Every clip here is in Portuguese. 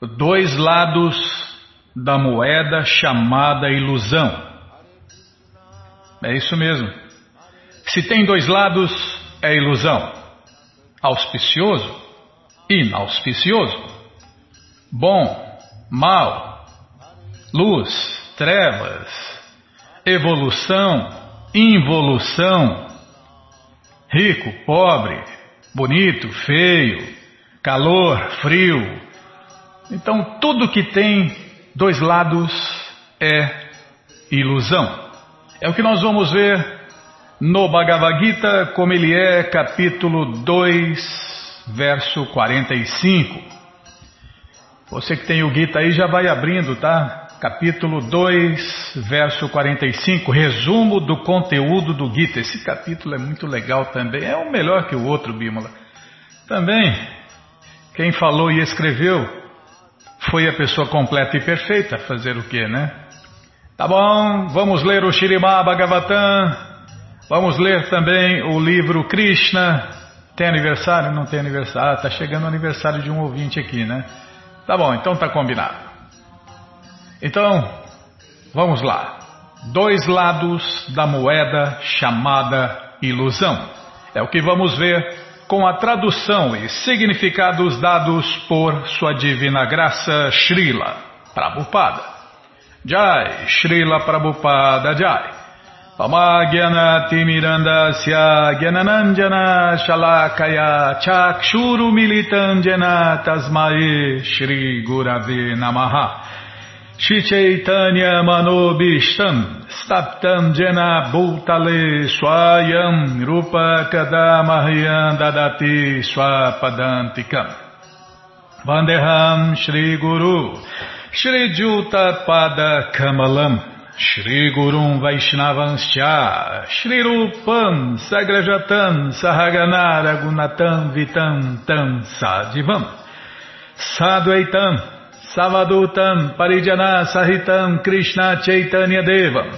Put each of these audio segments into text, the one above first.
dois lados da moeda chamada ilusão. É isso mesmo. Se tem dois lados, é ilusão. Auspicioso, inauspicioso. Bom, mal. Luz, trevas. Evolução, involução. Rico, pobre. Bonito, feio. Calor, frio. Então, tudo que tem dois lados é ilusão. É o que nós vamos ver no Bhagavad Gita, como ele é, capítulo 2, verso 45. Você que tem o Gita aí já vai abrindo, tá? Capítulo 2, verso 45, resumo do conteúdo do Gita. Esse capítulo é muito legal também, é o melhor que o outro, Bímola. Também, quem falou e escreveu foi a pessoa completa e perfeita, fazer o que, né? Tá bom, vamos ler o Shirimá Bhagavatam, vamos ler também o livro Krishna. Tem aniversário? Não tem aniversário. Ah, tá chegando o aniversário de um ouvinte aqui, né? Tá bom, então tá combinado. Então, vamos lá. Dois lados da moeda chamada ilusão. É o que vamos ver com a tradução e significados dados por Sua Divina Graça Srila Prabhupada. Jai, Srila Prabhupada Jai. Pamagyana Timirandasya Gyananandjana Shalakaya Chakshuru Militandjana Tasmae Chaitanya Manobishtam Staptam Jena Bhutale Swayam Rupa Kadamahyam Dadati Swapadantikam. Vandeham Shri Guru Shri Juta Pada Kamalam Shri Gurum Vaishnavanscha Shri Rupam Sagrajatam Sahaganara Gunatam Vitam Tam Sadivam Sadvaitam Savadutam Parijana Sahitam Krishna Chaitanya Devam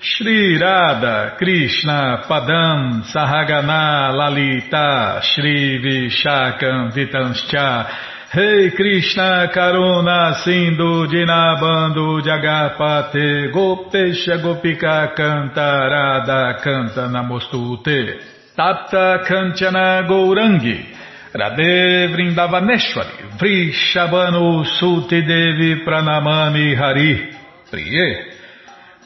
Shri Radha Krishna Padam Sahagana Lalita Shri Vishakam Vitanscha Rei hey Krishna Karuna Sindhu Dinabando Jagapate Gopesha Gopika Cantarada Canta Namostute. Tapta Kanchana Gourangi Radhe Vrindavaneshwari Vrishabhanu Suti Devi Pranamami Hari. Priye.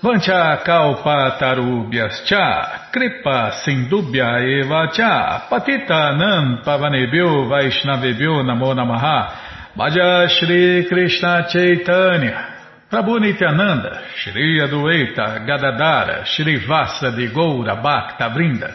Vancha kalpa tarubhyas cha, kripa sindubhya eva cha, patita nam pavanebhyo vaishnavebhyo namo namaha, Bhaja Shri Krishna Chaitanya, Prabhu Nityananda, Shri Adueita Gadadara, Shri Vasa de Goura Bhakta Brinda,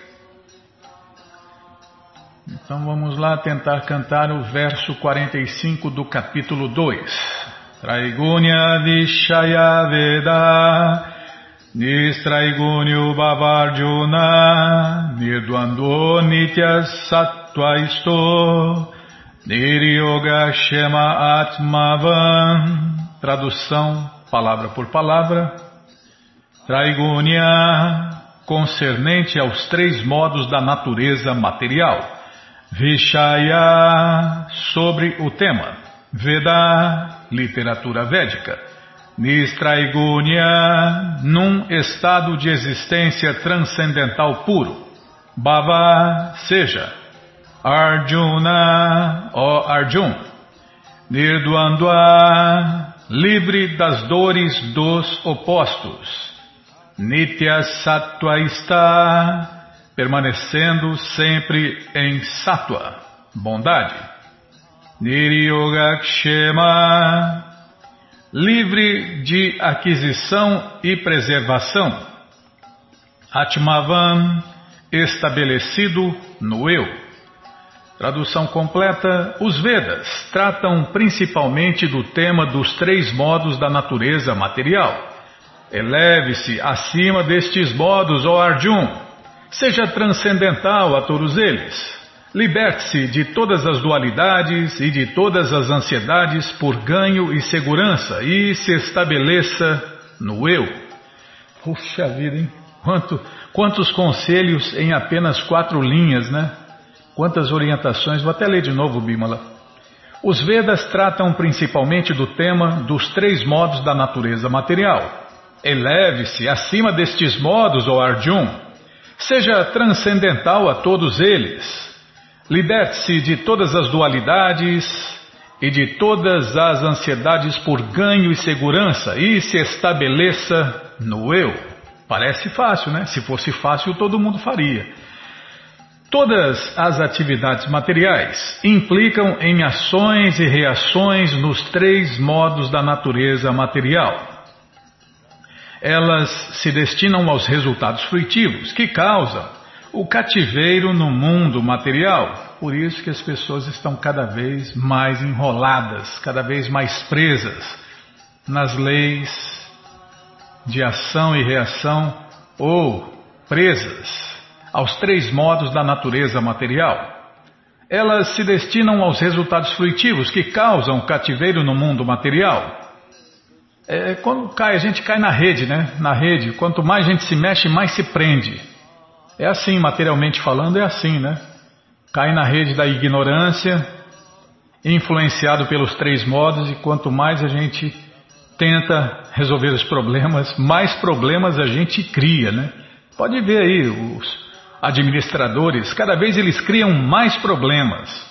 Então vamos lá tentar cantar o verso 45 do capítulo 2. Traigunya Vishaya Veda Nistraigunyu Bavarjuna Nirduando Nitya Sattva Isto Niryoga Shema Atmavan. Tradução, palavra por palavra. Traigunya concernente aos três modos da natureza material Vishaya sobre o tema Veda, literatura védica Nistraigunya, num estado de existência transcendental puro. Bhava, seja. Arjuna, ó Arjun. Nirdwandwa, livre das dores dos opostos. Nitya Sattva está, permanecendo sempre em Sattva, bondade. Niryogakshema, livre de aquisição e preservação. Atmavan, estabelecido no eu. Tradução completa: Os Vedas tratam principalmente do tema dos três modos da natureza material. Eleve-se acima destes modos, ó Arjun. Seja transcendental a todos eles. Liberte-se de todas as dualidades e de todas as ansiedades por ganho e segurança e se estabeleça no eu. Puxa vida, hein? Quanto, quantos conselhos em apenas quatro linhas, né? Quantas orientações. Vou até ler de novo, Bimala. Os Vedas tratam principalmente do tema dos três modos da natureza material. Eleve-se acima destes modos, ó Arjun. Seja transcendental a todos eles. Liberte-se de todas as dualidades e de todas as ansiedades por ganho e segurança e se estabeleça no eu. Parece fácil, né? Se fosse fácil, todo mundo faria. Todas as atividades materiais implicam em ações e reações nos três modos da natureza material. Elas se destinam aos resultados fruitivos que causam o cativeiro no mundo material. Por isso que as pessoas estão cada vez mais enroladas, cada vez mais presas nas leis de ação e reação ou presas aos três modos da natureza material. Elas se destinam aos resultados fruitivos que causam o cativeiro no mundo material. É, quando cai, a gente cai na rede, né? Na rede, quanto mais a gente se mexe, mais se prende. É assim, materialmente falando, é assim, né? Cai na rede da ignorância, influenciado pelos três modos, e quanto mais a gente tenta resolver os problemas, mais problemas a gente cria, né? Pode ver aí, os administradores, cada vez eles criam mais problemas.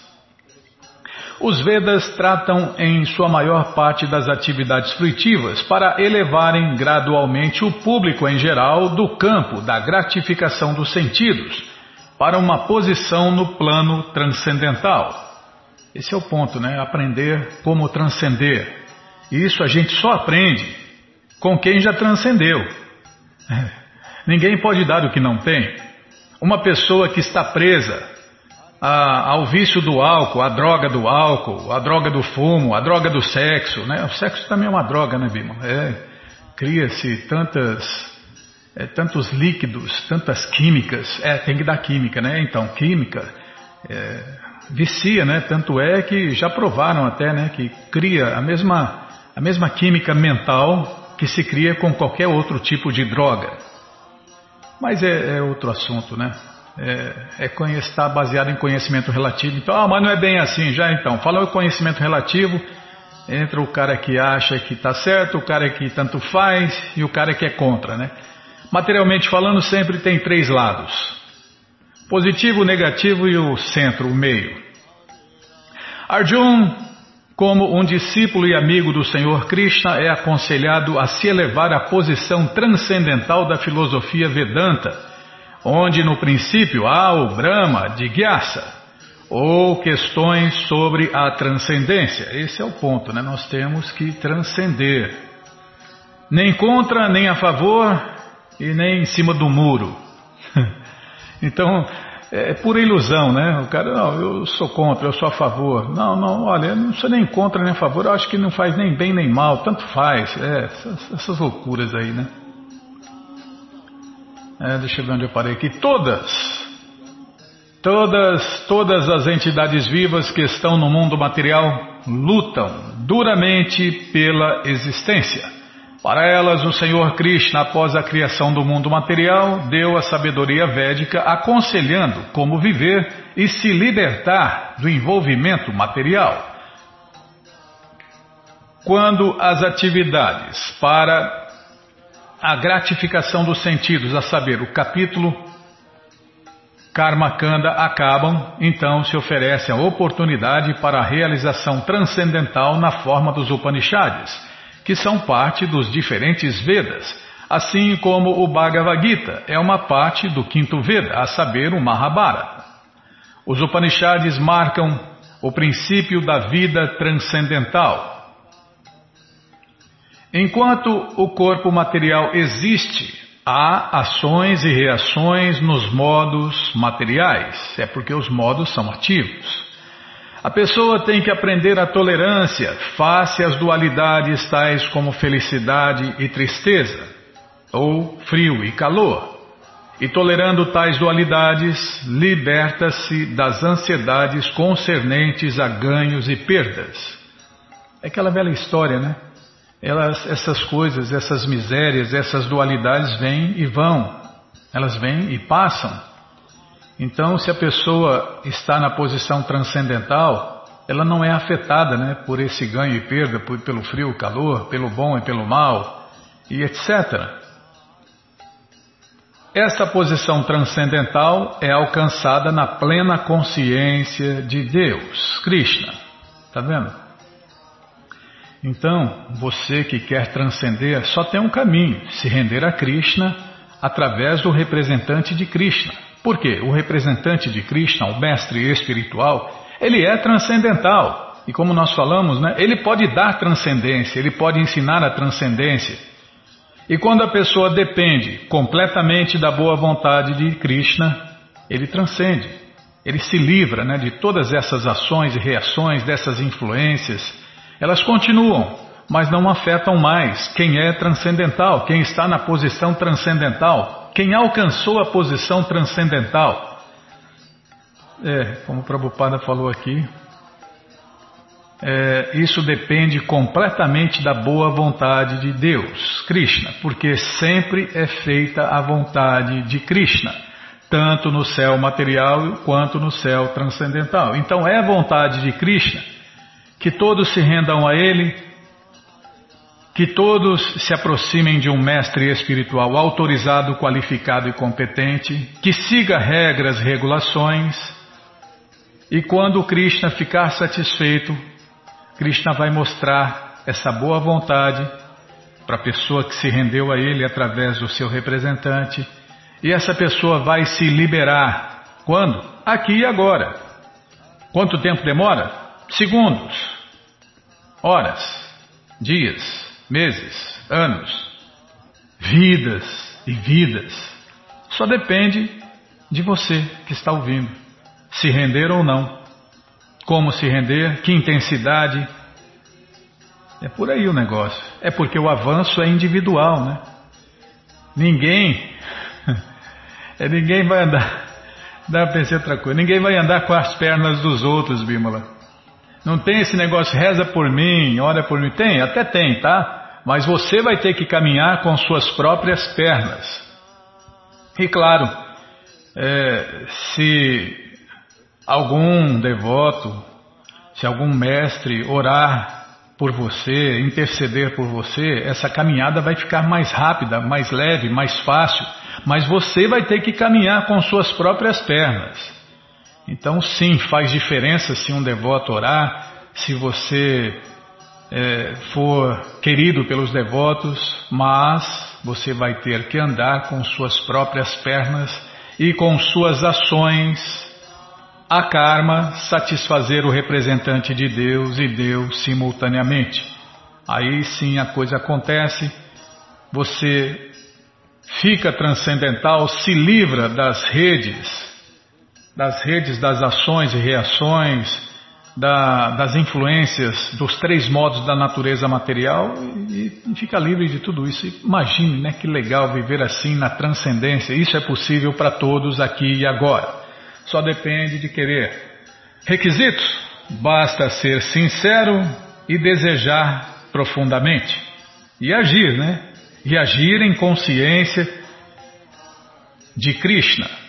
Os Vedas tratam em sua maior parte das atividades fruitivas para elevarem gradualmente o público em geral do campo da gratificação dos sentidos para uma posição no plano transcendental. Esse é o ponto, né? Aprender como transcender. Isso a gente só aprende com quem já transcendeu. Ninguém pode dar o que não tem. Uma pessoa que está presa a, ao vício do álcool, a droga do álcool, a droga do fumo, a droga do sexo. Né? O sexo também é uma droga, né, Bima? É, Cria-se tantas, é, tantos líquidos, tantas químicas. É, tem que dar química, né? Então, química é, vicia, né? Tanto é que já provaram até, né? Que cria a mesma, a mesma química mental que se cria com qualquer outro tipo de droga. Mas é, é outro assunto, né? É, é está baseado em conhecimento relativo. Então, ah, mas não é bem assim já então. Fala o conhecimento relativo entre o cara que acha que está certo, o cara que tanto faz e o cara que é contra, né? Materialmente falando, sempre tem três lados: positivo, negativo e o centro, o meio. Arjun, como um discípulo e amigo do Senhor Krishna, é aconselhado a se elevar à posição transcendental da filosofia Vedanta onde no princípio há o Brahma de Gyasa, ou questões sobre a transcendência. Esse é o ponto, né? Nós temos que transcender. Nem contra, nem a favor e nem em cima do muro. então, é pura ilusão, né? O cara, não, eu sou contra, eu sou a favor. Não, não, olha, eu não sou nem contra nem a favor, eu acho que não faz nem bem nem mal, tanto faz. É, essas, essas loucuras aí, né? É, deixa eu ver onde eu parei aqui. Todas, todas, todas as entidades vivas que estão no mundo material lutam duramente pela existência. Para elas, o Senhor Krishna, após a criação do mundo material, deu a sabedoria védica aconselhando como viver e se libertar do envolvimento material. Quando as atividades para a gratificação dos sentidos, a saber, o capítulo Karma Kanda acabam, então se oferece a oportunidade para a realização transcendental na forma dos Upanishads, que são parte dos diferentes Vedas, assim como o Bhagavad Gita é uma parte do quinto Veda, a saber, o Mahabharata. Os Upanishads marcam o princípio da vida transcendental, Enquanto o corpo material existe, há ações e reações nos modos materiais, é porque os modos são ativos. A pessoa tem que aprender a tolerância face às dualidades tais como felicidade e tristeza, ou frio e calor. E tolerando tais dualidades, liberta-se das ansiedades concernentes a ganhos e perdas. É aquela velha história, né? Elas, essas coisas, essas misérias, essas dualidades vêm e vão. Elas vêm e passam. Então, se a pessoa está na posição transcendental, ela não é afetada né, por esse ganho e perda, por, pelo frio, calor, pelo bom e pelo mal, e etc. Essa posição transcendental é alcançada na plena consciência de Deus, Krishna. Está vendo? Então, você que quer transcender só tem um caminho: se render a Krishna através do representante de Krishna. Por quê? O representante de Krishna, o mestre espiritual, ele é transcendental. E como nós falamos, né, ele pode dar transcendência, ele pode ensinar a transcendência. E quando a pessoa depende completamente da boa vontade de Krishna, ele transcende. Ele se livra né, de todas essas ações e reações, dessas influências. Elas continuam, mas não afetam mais quem é transcendental, quem está na posição transcendental, quem alcançou a posição transcendental. É, como o Prabhupada falou aqui, é, isso depende completamente da boa vontade de Deus, Krishna, porque sempre é feita a vontade de Krishna, tanto no céu material quanto no céu transcendental. Então é a vontade de Krishna que todos se rendam a Ele que todos se aproximem de um mestre espiritual autorizado, qualificado e competente, que siga regras, regulações, e quando Krishna ficar satisfeito, Krishna vai mostrar essa boa vontade para a pessoa que se rendeu a ele através do seu representante, e essa pessoa vai se liberar. Quando? Aqui e agora. Quanto tempo demora? Segundos, horas, dias meses, anos, vidas e vidas. Só depende de você que está ouvindo, se render ou não. Como se render, que intensidade. É por aí o negócio. É porque o avanço é individual, né? Ninguém, é, ninguém vai andar, dá para pensar outra coisa, ninguém vai andar com as pernas dos outros, Bímola. Não tem esse negócio, reza por mim, ora por mim. Tem, até tem, tá? mas você vai ter que caminhar com suas próprias pernas. E claro, é, se algum devoto, se algum mestre orar por você, interceder por você, essa caminhada vai ficar mais rápida, mais leve, mais fácil, mas você vai ter que caminhar com suas próprias pernas. Então, sim, faz diferença se um devoto orar, se você é, for querido pelos devotos, mas você vai ter que andar com suas próprias pernas e com suas ações, a karma, satisfazer o representante de Deus e Deus simultaneamente. Aí sim a coisa acontece, você fica transcendental, se livra das redes, das redes das ações e reações, da, das influências dos três modos da natureza material e, e, fica livre de tudo isso. Imagine, né, que legal viver assim na transcendência. Isso é possível para todos aqui e agora. Só depende de querer. Requisitos: basta ser sincero e desejar profundamente e agir, né? E agir em consciência de Krishna.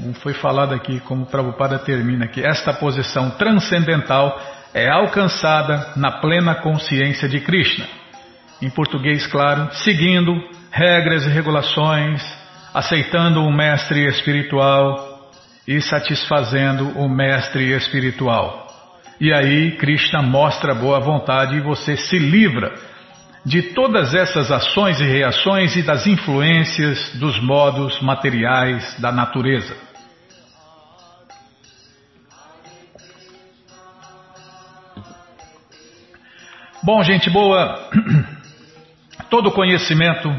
Como foi falado aqui, como Prabhupada termina aqui, esta posição transcendental é alcançada na plena consciência de Krishna. Em português, claro, seguindo regras e regulações, aceitando o mestre espiritual e satisfazendo o mestre espiritual. E aí Krishna mostra boa vontade e você se livra de todas essas ações e reações e das influências dos modos materiais da natureza. Bom, gente boa, todo conhecimento,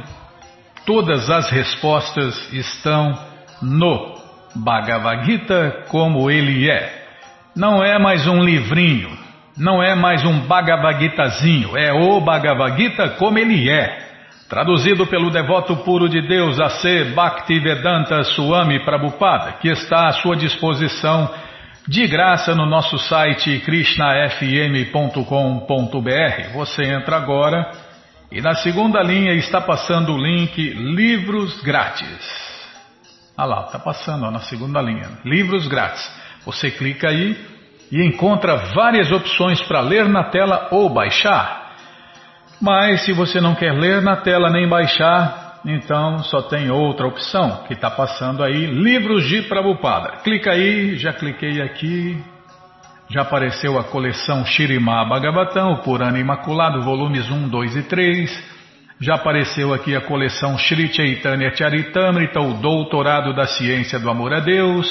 todas as respostas estão no Bhagavad Gita como ele é. não é mais um livrinho, não é mais um Bhagavad Gitazinho, é o Bhagavad Gita como ele é. Traduzido pelo devoto puro de Deus A.C. Bhaktivedanta Swami Prabhupada, que está à sua disposição de graça no nosso site krishnafm.com.br. Você entra agora e na segunda linha está passando o link Livros Grátis. Ah lá, está passando ó, na segunda linha. Livros grátis. Você clica aí e encontra várias opções para ler na tela ou baixar. Mas se você não quer ler na tela nem baixar, então só tem outra opção que está passando aí, livros de Prabhupada. Clica aí, já cliquei aqui, já apareceu a coleção Shirimá Bhagavatam, o Purana Imaculado, volumes 1, 2 e 3. Já apareceu aqui a coleção Sri Chaitanya Charitamrita, o Doutorado da Ciência do Amor a Deus.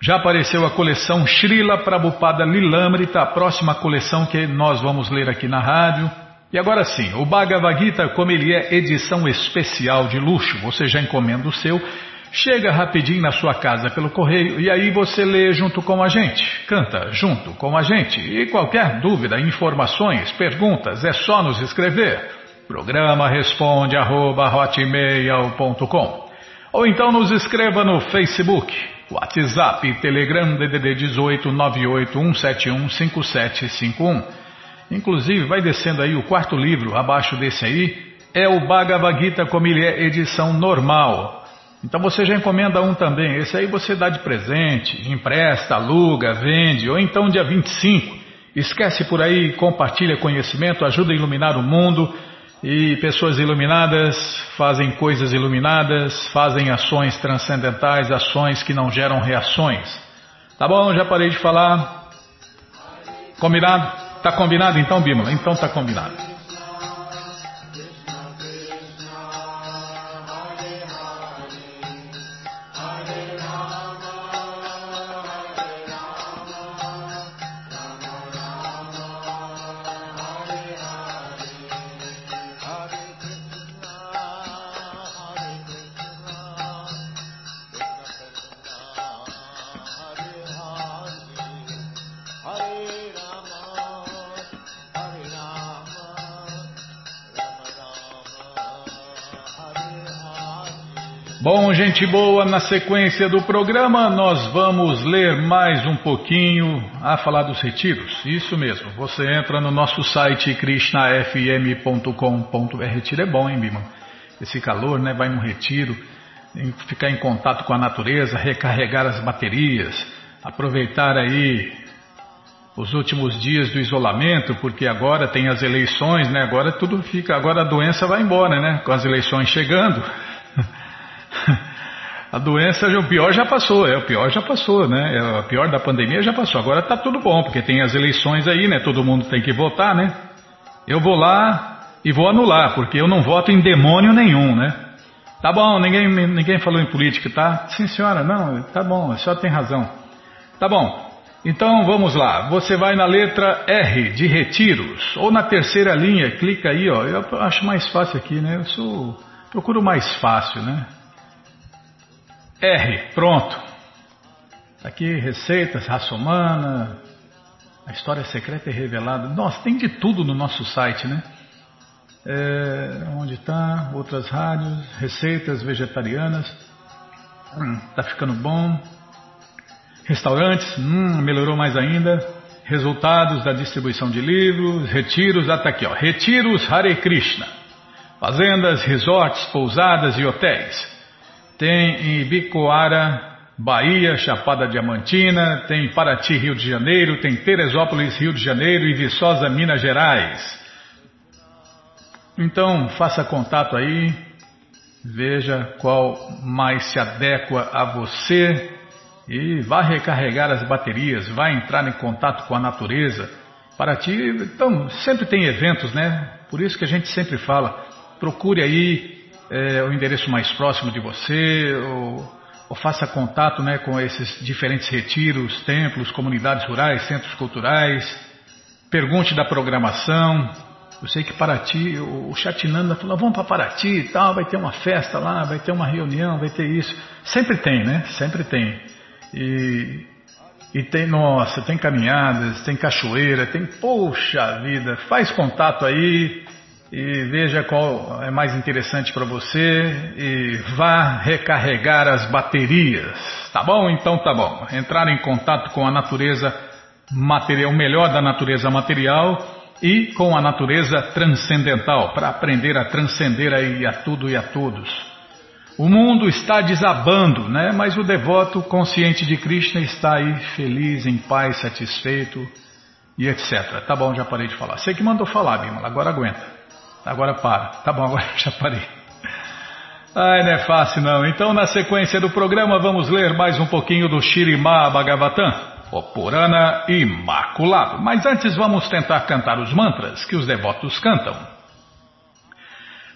Já apareceu a coleção Srila Prabhupada Lilamrita, a próxima coleção que nós vamos ler aqui na rádio. E agora sim, o Bhagavad Gita, como ele é edição especial de luxo, você já encomenda o seu, chega rapidinho na sua casa pelo correio e aí você lê junto com a gente, canta junto com a gente. E qualquer dúvida, informações, perguntas, é só nos escrever. Programa responde arroba ou então nos escreva no Facebook WhatsApp Telegram DDD 18 5751. Inclusive, vai descendo aí o quarto livro, abaixo desse aí, é o Bhagavad Gita como ele é edição normal. Então você já encomenda um também. Esse aí você dá de presente, empresta, aluga, vende, ou então dia 25. Esquece por aí, compartilha conhecimento, ajuda a iluminar o mundo. E pessoas iluminadas fazem coisas iluminadas, fazem ações transcendentais, ações que não geram reações. Tá bom, já parei de falar. Combinado? Tá combinado então, Bímola? Então tá combinado. Bom, gente boa, na sequência do programa nós vamos ler mais um pouquinho a falar dos retiros. Isso mesmo, você entra no nosso site krishnafm.com.br. Retiro é bom, hein, Bima? Esse calor, né? Vai num retiro, ficar em contato com a natureza, recarregar as baterias, aproveitar aí os últimos dias do isolamento, porque agora tem as eleições, né? Agora tudo fica, agora a doença vai embora, né? Com as eleições chegando. A doença, o pior já passou, é, o pior já passou, né? É, o pior da pandemia já passou. Agora está tudo bom, porque tem as eleições aí, né? Todo mundo tem que votar, né? Eu vou lá e vou anular, porque eu não voto em demônio nenhum, né? Tá bom, ninguém, ninguém falou em política, tá? Sim, senhora, não, tá bom, a senhora tem razão. Tá bom, então vamos lá. Você vai na letra R de retiros, ou na terceira linha, clica aí, ó. Eu acho mais fácil aqui, né? Eu sou. Procuro mais fácil, né? R, pronto. Tá aqui receitas, raça humana, a história secreta e revelada. Nossa, tem de tudo no nosso site, né? É, onde está? Outras rádios, receitas vegetarianas. Hum, tá ficando bom. Restaurantes, hum, melhorou mais ainda. Resultados da distribuição de livros, retiros, até ah, tá aqui, ó. Retiros Hare Krishna. Fazendas, resorts, pousadas e hotéis. Tem em Ibicoara, Bahia, Chapada Diamantina, tem Paraty, Rio de Janeiro, tem Teresópolis, Rio de Janeiro e Viçosa, Minas Gerais. Então, faça contato aí, veja qual mais se adequa a você e vá recarregar as baterias, vá entrar em contato com a natureza. Paraty, então, sempre tem eventos, né? Por isso que a gente sempre fala, procure aí é, o endereço mais próximo de você, ou, ou, faça contato né, com esses diferentes retiros, templos, comunidades rurais, centros culturais. Pergunte da programação. Eu sei que Paraty, o Chatinanda falou, vamos para Paraty e tal, vai ter uma festa lá, vai ter uma reunião, vai ter isso. Sempre tem, né? Sempre tem. E, E tem, nossa, tem caminhadas, tem cachoeira, tem, poxa vida, faz contato aí e veja qual é mais interessante para você e vá recarregar as baterias. Tá bom? Então tá bom. Entrar em contato com a natureza material, o melhor da natureza material e com a natureza transcendental, para aprender a transcender aí a tudo e a todos. O mundo está desabando, né? Mas o devoto consciente de Krishna está aí feliz, em paz, satisfeito e etc. Tá bom, já parei de falar. Sei que mandou falar, Bimala, agora aguenta. Agora para. Tá bom, agora já parei. Ai, não é fácil não. Então, na sequência do programa, vamos ler mais um pouquinho do Shirimá Bhagavatam, o Purana Imaculado. Mas antes, vamos tentar cantar os mantras que os devotos cantam.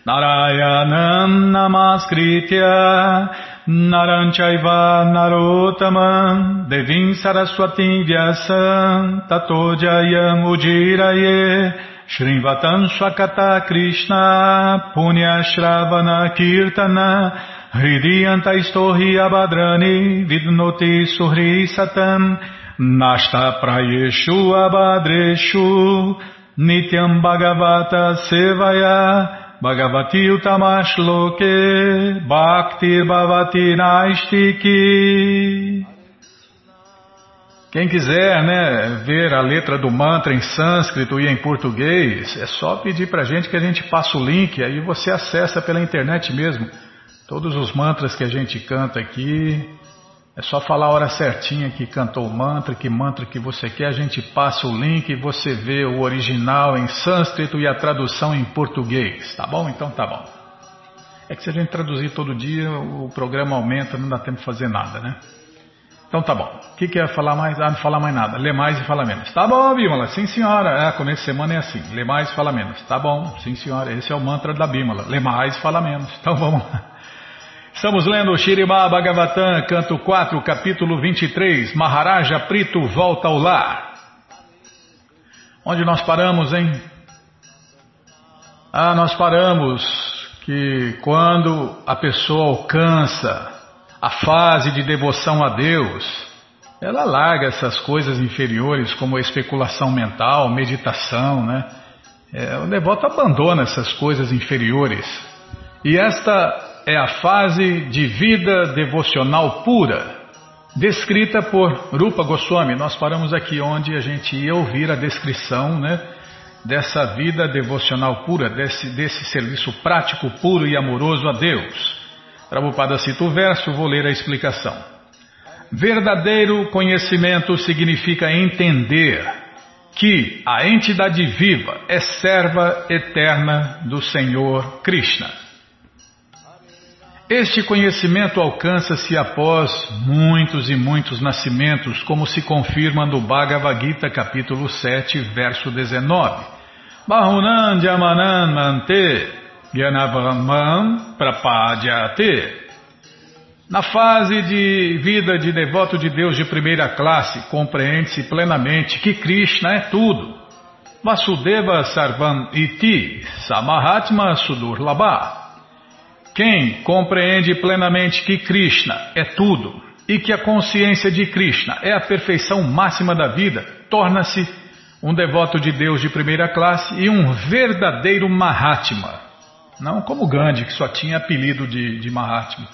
Narayanam Namaskritya Naranchaiva Narotaman Devim Saraswati Vyasam Tato Jayam Ujiraye Shrivatam Swakata Krishna Punya Shravana Kirtana Hridiyanta Istohi Abadrani Vidnoti Suhri Satam Nashta Prayeshu Abadreshu Nityam Bhagavata Sevaya Bhagavati Utamash Loke Bhaktir Bhavati Naistiki. Quem quiser né, ver a letra do mantra em sânscrito e em português, é só pedir para a gente que a gente passa o link, aí você acessa pela internet mesmo. Todos os mantras que a gente canta aqui, é só falar a hora certinha que cantou o mantra, que mantra que você quer, a gente passa o link e você vê o original em sânscrito e a tradução em português, tá bom? Então tá bom. É que se a gente traduzir todo dia, o programa aumenta, não dá tempo de fazer nada, né? Então tá bom. O que quer é falar mais? Ah, não falar mais nada. Lê mais e fala menos. Tá bom, Bímola. Sim, senhora. É, começo de semana é assim. Lê mais e fala menos. Tá bom. Sim, senhora. Esse é o mantra da Bímola. Lê mais e fala menos. Então vamos lá. Estamos lendo Shirimá Bhagavatam, canto 4, capítulo 23, Maharaja Prito volta ao lar. Onde nós paramos, hein? Ah, nós paramos que quando a pessoa alcança a fase de devoção a Deus, ela larga essas coisas inferiores como especulação mental, meditação, né? É, o devoto abandona essas coisas inferiores. E esta é a fase de vida devocional pura, descrita por Rupa Goswami. Nós paramos aqui onde a gente ia ouvir a descrição né, dessa vida devocional pura, desse, desse serviço prático, puro e amoroso a Deus. Prabhupada cita o verso, vou ler a explicação. Verdadeiro conhecimento significa entender que a entidade viva é serva eterna do Senhor Krishna. Este conhecimento alcança-se após muitos e muitos nascimentos, como se confirma no Bhagavad Gita, capítulo 7, verso 19. Bahunan Jamanan Mante Gyanavamam Prapadyate na fase de vida de devoto de Deus de primeira classe, compreende-se plenamente que Krishna é tudo. Vasudeva Sarvam Iti Samahatma Sudurlabha quem compreende plenamente que Krishna é tudo e que a consciência de Krishna é a perfeição máxima da vida, torna-se um devoto de Deus de primeira classe e um verdadeiro Mahatma. Não como Gandhi, que só tinha apelido de, de Mahatma.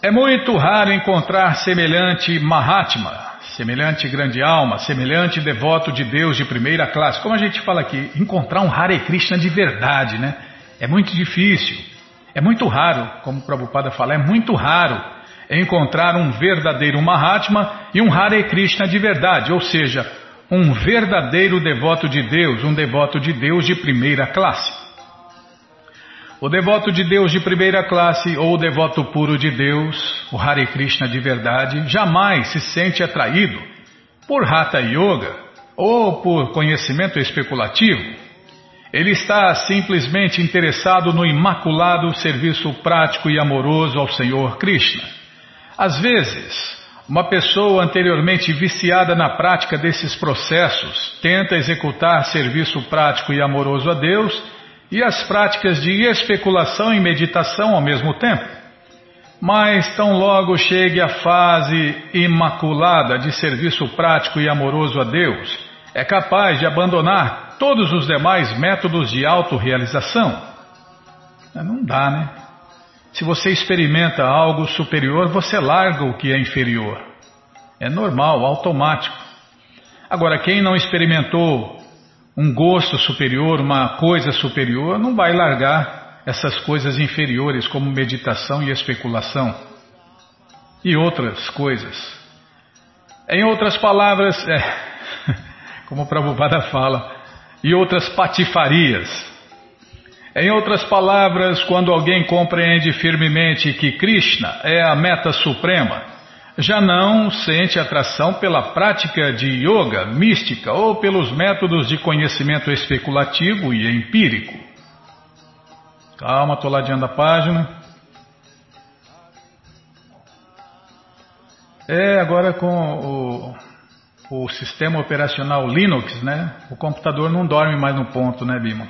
É muito raro encontrar semelhante Mahatma, semelhante grande alma, semelhante devoto de Deus de primeira classe. Como a gente fala aqui, encontrar um Hare Krishna de verdade, né? É muito difícil. É muito raro, como o Prabhupada fala, é muito raro encontrar um verdadeiro Mahatma e um Hare Krishna de verdade, ou seja, um verdadeiro devoto de Deus, um devoto de Deus de primeira classe. O devoto de Deus de primeira classe ou o devoto puro de Deus, o Hare Krishna de verdade, jamais se sente atraído por Hatha Yoga ou por conhecimento especulativo ele está simplesmente interessado no imaculado serviço prático e amoroso ao Senhor Krishna. Às vezes, uma pessoa anteriormente viciada na prática desses processos tenta executar serviço prático e amoroso a Deus e as práticas de especulação e meditação ao mesmo tempo. Mas tão logo chegue a fase imaculada de serviço prático e amoroso a Deus, é capaz de abandonar todos os demais métodos de autorrealização. Não dá, né? Se você experimenta algo superior, você larga o que é inferior. É normal, automático. Agora, quem não experimentou um gosto superior, uma coisa superior, não vai largar essas coisas inferiores como meditação e especulação e outras coisas. Em outras palavras, é, como o Prabhupada fala, e outras patifarias. Em outras palavras, quando alguém compreende firmemente que Krishna é a meta suprema, já não sente atração pela prática de yoga mística ou pelos métodos de conhecimento especulativo e empírico. Calma, estou ladeando a página. É, agora com o, o sistema operacional Linux, né? O computador não dorme mais no ponto, né, Bima?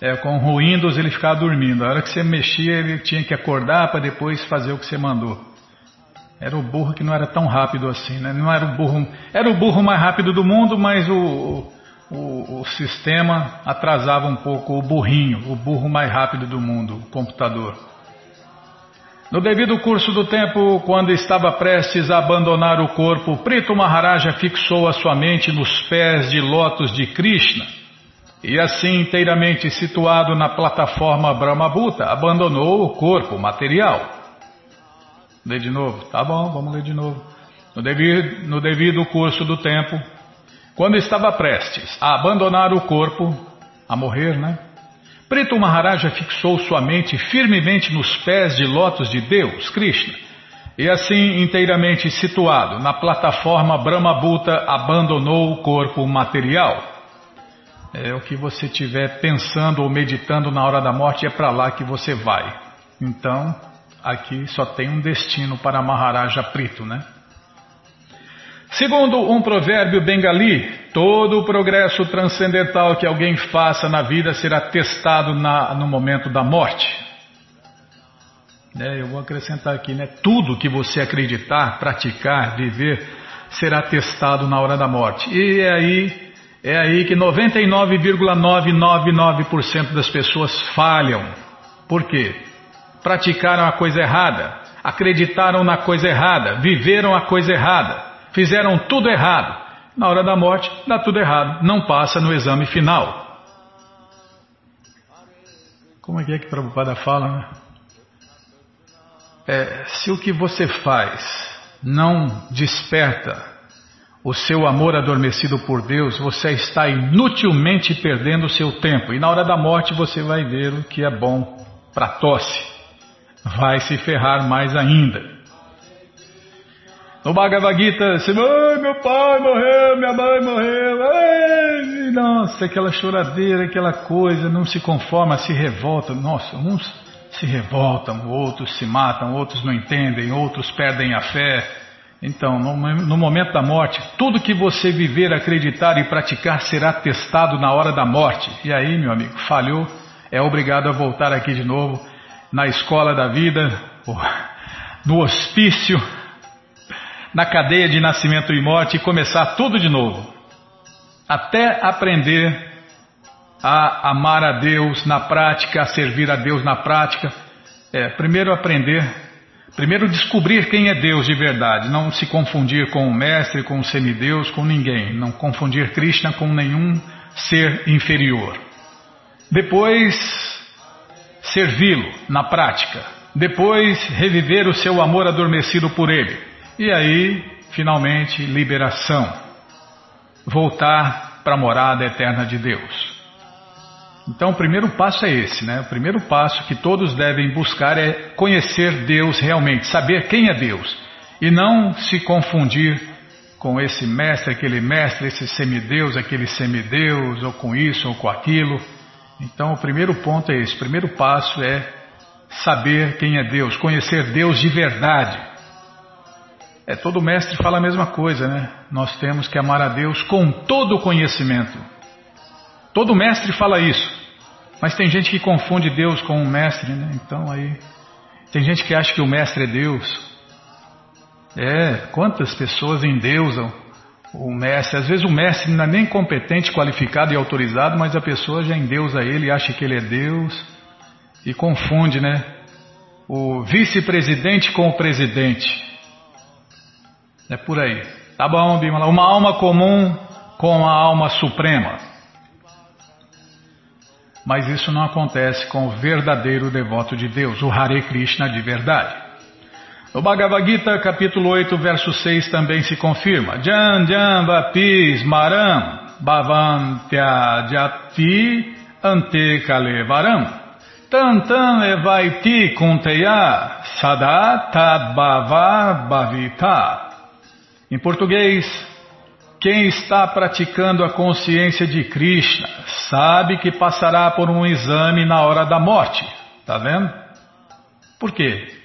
É, com o Windows ele ficava dormindo. A hora que você mexia, ele tinha que acordar para depois fazer o que você mandou. Era o burro que não era tão rápido assim, né? Não era o burro, era o burro mais rápido do mundo, mas o, o, o sistema atrasava um pouco o burrinho, o burro mais rápido do mundo, o computador. No devido curso do tempo, quando estava prestes a abandonar o corpo, Prito Maharaja fixou a sua mente nos pés de lótus de Krishna e assim inteiramente situado na plataforma Brahmabhuta, abandonou o corpo material. Lê de novo. Tá bom, vamos ler de novo. No devido, no devido curso do tempo, quando estava prestes a abandonar o corpo, a morrer, né? Preto Maharaja fixou sua mente firmemente nos pés de lótus de Deus, Krishna, e assim inteiramente situado na plataforma Brahmabhuta abandonou o corpo material. É o que você estiver pensando ou meditando na hora da morte, é para lá que você vai. Então, aqui só tem um destino para Maharaja Prito, né? Segundo um provérbio bengali, todo o progresso transcendental que alguém faça na vida será testado na, no momento da morte. É, eu vou acrescentar aqui, né? Tudo que você acreditar, praticar, viver, será testado na hora da morte. E é aí, é aí que 99,999% das pessoas falham. Por quê? Praticaram a coisa errada, acreditaram na coisa errada, viveram a coisa errada, fizeram tudo errado. Na hora da morte, dá tudo errado, não passa no exame final. Como é que é que Prabhupada fala, né? É, se o que você faz não desperta o seu amor adormecido por Deus, você está inutilmente perdendo o seu tempo. E na hora da morte você vai ver o que é bom para tosse vai se ferrar mais ainda. No Bhagavad Gita, você, ai, meu pai morreu, minha mãe morreu, ai, nossa, aquela choradeira, aquela coisa, não se conforma, se revolta. Nossa, uns se revoltam, outros se matam, outros não entendem, outros perdem a fé. Então, no, no, momento da morte, tudo que você viver, acreditar e praticar será testado na hora da morte. E aí, meu amigo, falhou, é obrigado a voltar aqui de novo na escola da vida, no hospício, na cadeia de nascimento e morte e começar tudo de novo. Até aprender a amar a Deus na prática, a servir a Deus na prática. É, primeiro aprender, primeiro descobrir quem é Deus de verdade, não se confundir com o mestre, com o semideus, com ninguém, não confundir Krishna com nenhum ser inferior. Depois servi-lo na prática, depois reviver o seu amor adormecido por ele, e aí, finalmente, liberação, voltar para a morada eterna de Deus. Então, o primeiro passo é esse, né? O primeiro passo que todos devem buscar é conhecer Deus realmente, saber quem é Deus e não se confundir com esse mestre, aquele mestre, esse semideus, aquele semideus, ou com isso ou com aquilo. Então, o primeiro ponto é esse: o primeiro passo é saber quem é Deus, conhecer Deus de verdade. É, todo mestre fala a mesma coisa, né? Nós temos que amar a Deus com todo o conhecimento. Todo mestre fala isso. Mas tem gente que confunde Deus com um mestre, né? Então aí, Tem gente que acha que o mestre é Deus. É, quantas pessoas endeusam o mestre? Às vezes o mestre não é nem competente, qualificado e autorizado, mas a pessoa já endeusa ele, acha que ele é Deus e confunde, né? O vice-presidente com o presidente. É por aí. Tá bom, Bimala. Uma alma comum com a alma suprema. Mas isso não acontece com o verdadeiro devoto de Deus, o Hare Krishna de verdade. No Bhagavad Gita, capítulo 8, verso 6, também se confirma: Jan Jan Vapi Smaram Bhavantya Jati Ante Kalevaram Tantan Evaiti Kunteya Sada Tadbhava Bhavita. Em português, quem está praticando a consciência de Krishna sabe que passará por um exame na hora da morte. Tá vendo? Por quê?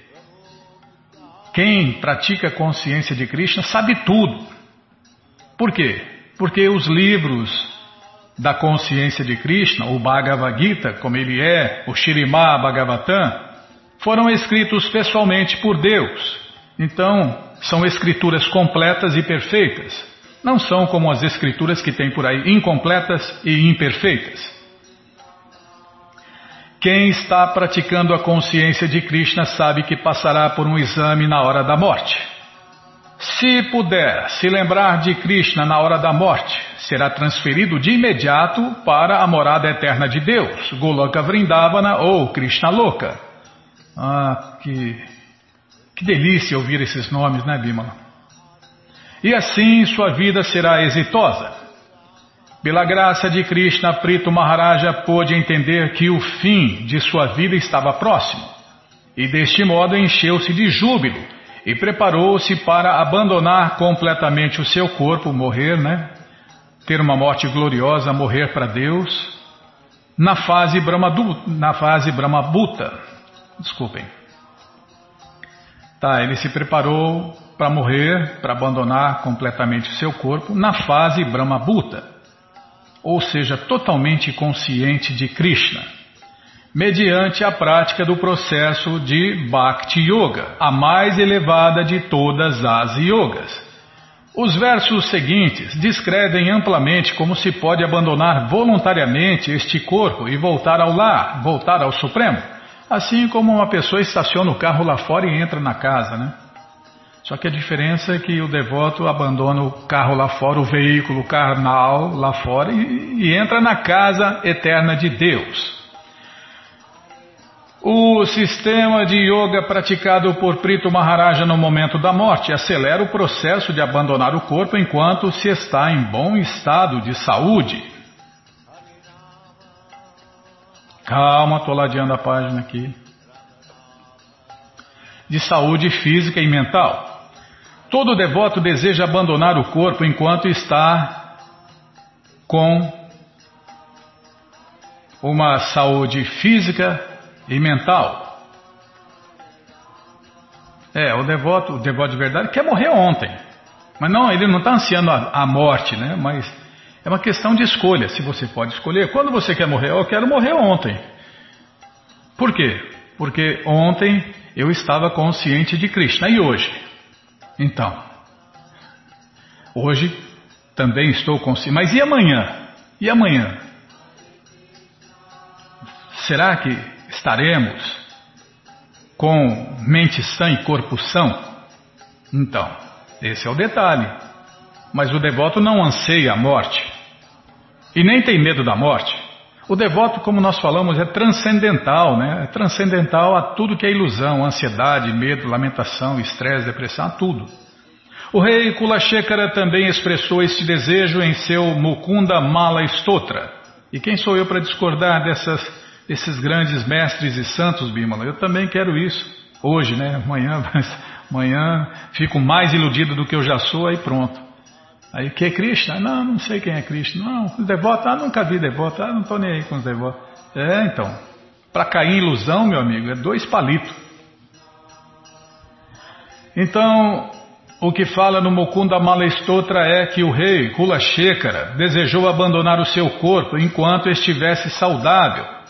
Quem pratica a consciência de Krishna sabe tudo. Por quê? Porque os livros da consciência de Krishna, o Bhagavad Gita, como ele é, o Shirimá Bhagavatam, foram escritos pessoalmente por Deus. Então, são escrituras completas e perfeitas. Não são como as escrituras que tem por aí, incompletas e imperfeitas. Quem está praticando a consciência de Krishna sabe que passará por um exame na hora da morte. Se puder se lembrar de Krishna na hora da morte, será transferido de imediato para a morada eterna de Deus, Goloka Vrindavana ou Krishna Loka. Ah, que, que delícia ouvir esses nomes, né, Bimala? E assim sua vida será exitosa. Pela graça de Krishna, Prito Maharaja pôde entender que o fim de sua vida estava próximo. E deste modo encheu-se de júbilo e preparou-se para abandonar completamente o seu corpo, morrer, né? Ter uma morte gloriosa, morrer para Deus, na fase Brahma, na fase Brahma Bhuta. Desculpem. Tá, ele se preparou para morrer, para abandonar completamente o seu corpo, na fase Brahma Bhuta, ou seja, totalmente consciente de Krishna, mediante a prática do processo de Bhakti Yoga, a mais elevada de todas as yogas. Os versos seguintes descrevem amplamente como se pode abandonar voluntariamente este corpo e voltar ao lar, voltar ao Supremo, assim como uma pessoa estaciona o carro lá fora e entra na casa, né? Só que a diferença é que o devoto abandona o carro lá fora, o veículo carnal lá fora e, e entra na casa eterna de Deus. O sistema de yoga praticado por Prito Maharaja no momento da morte acelera o processo de abandonar o corpo enquanto se está em bom estado de saúde. Calma, estou ladeando a página aqui. De saúde física e mental. Todo devoto deseja abandonar o corpo enquanto está com uma saúde física e mental. É, o devoto, o devoto de verdade quer morrer ontem. Mas não, ele não está ansiando a, a, morte, né? Mas é uma questão de escolha, se você pode escolher. Quando você quer morrer, eu quero morrer ontem. Por quê? Porque ontem eu estava consciente de Krishna. E hoje? Então, hoje também estou consciente. Mas e amanhã? E amanhã? Será que estaremos com mente sã e corpo são? Então, esse é o detalhe. Mas o devoto não anseia a morte e nem tem medo da morte. O devoto, como nós falamos, é transcendental, né? É transcendental a tudo que é ilusão, ansiedade, medo, lamentação, estresse, depressão, a tudo. O rei Kulashekara também expressou este desejo em seu Mukunda Mala Stotra. E quem sou eu para discordar dessas, desses grandes mestres e santos, Bimala? Eu também quero isso. Hoje, né? Amanhã, amanhã fico mais iludido do que eu já sou, aí pronto. Aí, que é Krishna? Não, não sei quem é Krishna. Não, devoto, ah, nunca vi devoto, ah, não estou nem aí com os devotos. É, então, para cair em ilusão, meu amigo, é dois palitos. Então, o que fala no Mukunda Malestotra é que o rei Kula Shekara desejou abandonar o seu corpo enquanto estivesse saudável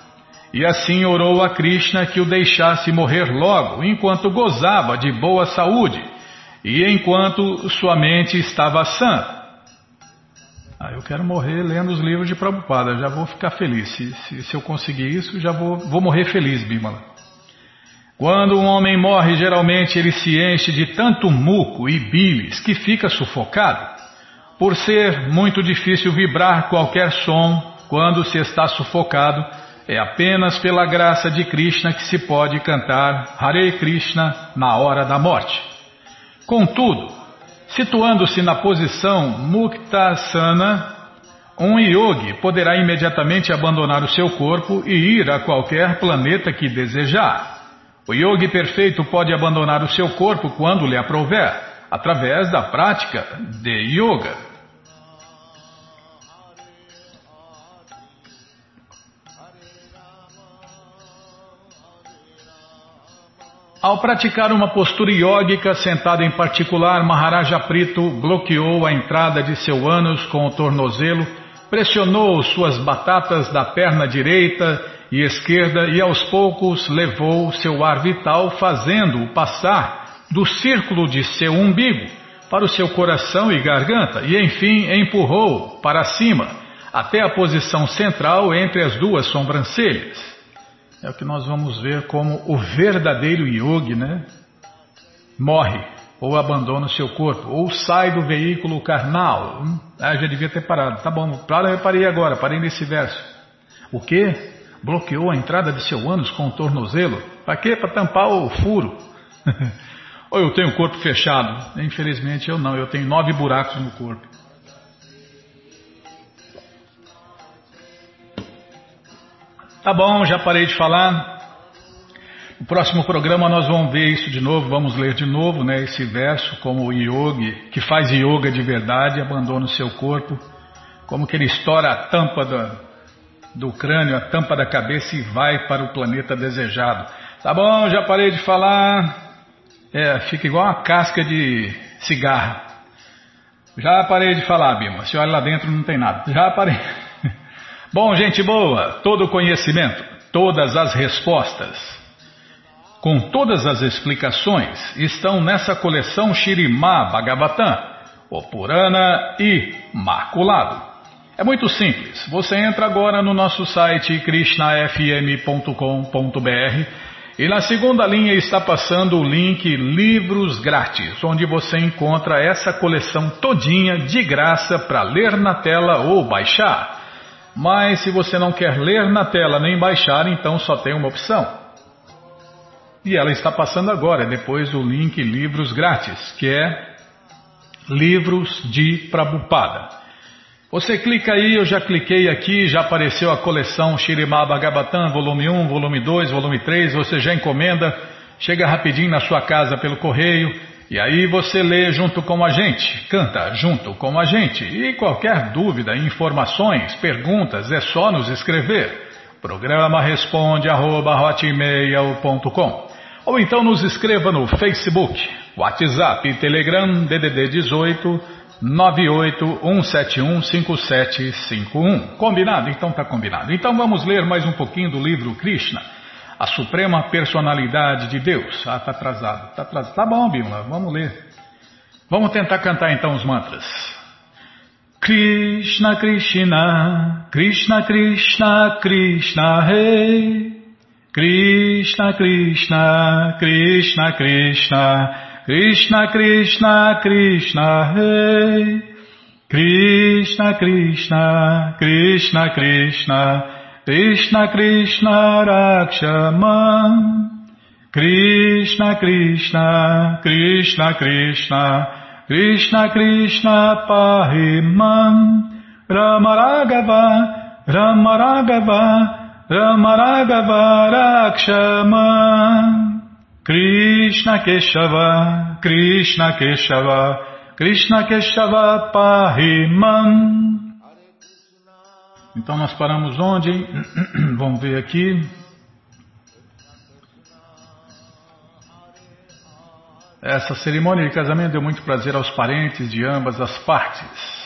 e assim orou a Krishna que o deixasse morrer logo, enquanto gozava de boa saúde e enquanto sua mente estava sã. Ah, eu quero morrer lendo os livros de Prabhupada, já vou ficar feliz. Se, se, se eu conseguir isso, já vou, vou morrer feliz, Bimala. Quando um homem morre, geralmente ele se enche de tanto muco e bilis que fica sufocado. Por ser muito difícil vibrar qualquer som quando se está sufocado, é apenas pela graça de Krishna que se pode cantar Hare Krishna na hora da morte. Contudo, situando-se na posição Muktasana, um yogi poderá imediatamente abandonar o seu corpo e ir a qualquer planeta que desejar. O yogi perfeito pode abandonar o seu corpo quando lhe aprouver, através da prática de yoga. Ao praticar uma postura yógica sentada em particular, Maharaja Prito bloqueou a entrada de seu ânus com o tornozelo, pressionou suas batatas da perna direita e esquerda e aos poucos levou seu ar vital, fazendo-o passar do círculo de seu umbigo para o seu coração e garganta e enfim empurrou para cima até a posição central entre as duas sobrancelhas. É o que nós vamos ver como o verdadeiro yogi, né? Morre ou abandona o seu corpo, ou sai do veículo carnal. Hum? Ah, já devia ter parado. Tá bom, para, eu parei agora, parei nesse verso. O que? bloqueou a entrada de seu ânus com o tornozelo. Para quê? Para tampar o furo. Ou eu tenho o corpo fechado? Infelizmente eu não, eu tenho nove buracos no corpo. Tá bom, já parei de falar. No próximo programa nós vamos ver isso de novo, vamos ler de novo né, esse verso, como o yogi, que faz yoga de verdade, abandona o seu corpo, como que ele estoura a tampa da, do crânio, a tampa da cabeça e vai para o planeta desejado. Tá bom, já parei de falar. É, fica igual uma casca de cigarro. Já parei de falar, Bima. Se olha lá dentro não tem nada. Já parei. Bom, gente boa, todo conhecimento, todas as respostas, com todas as explicações, estão nessa coleção Shirimá Bhagavatam, o Purana Imaculado. É muito simples. Você entra agora no nosso site krishnafm.com.br e na segunda linha está passando o link Livros Grátis, onde você encontra essa coleção todinha de graça para ler na tela ou baixar. Mas se você não quer ler na tela nem baixar, então só tem uma opção. E ela está passando agora, depois do link Livros Grátis, que é Livros de Prabupada. Você clica aí, eu já cliquei aqui, já apareceu a coleção Shirimá Bhagavatam, volume 1, volume 2, volume 3, você já encomenda, chega rapidinho na sua casa pelo correio, e aí você lê junto com a gente, canta junto com a gente. E qualquer dúvida, informações, perguntas, é só nos escrever. Programa responde arroba, Ou então nos escreva no Facebook, WhatsApp, Telegram, DDD 18 981715751. Combinado? Então tá combinado. Então vamos ler mais um pouquinho do livro Krishna, a Suprema Personalidade de Deus. Ah, tá atrasado. Tá atrasado. Tá bom, Bimla, vamos ler. Vamos tentar cantar então os mantras. Krishna Krishna, Krishna Krishna, Krishna Rei. Krishna Krishna, Krishna Krishna. Krishna Krishna Krishna Rei Krishna Krishna Krishna Krishna Krishna Krishna Rakshaman Krishna Krishna Krishna Krishna. Krishna Krishna Pahiman Ramaragava Ramaragava Rakshaman Krishna Keshava, Krishna Keshava, Krishna Keshava Pahimam. Então nós paramos onde? Vamos ver aqui. Essa cerimônia de casamento deu muito prazer aos parentes de ambas as partes.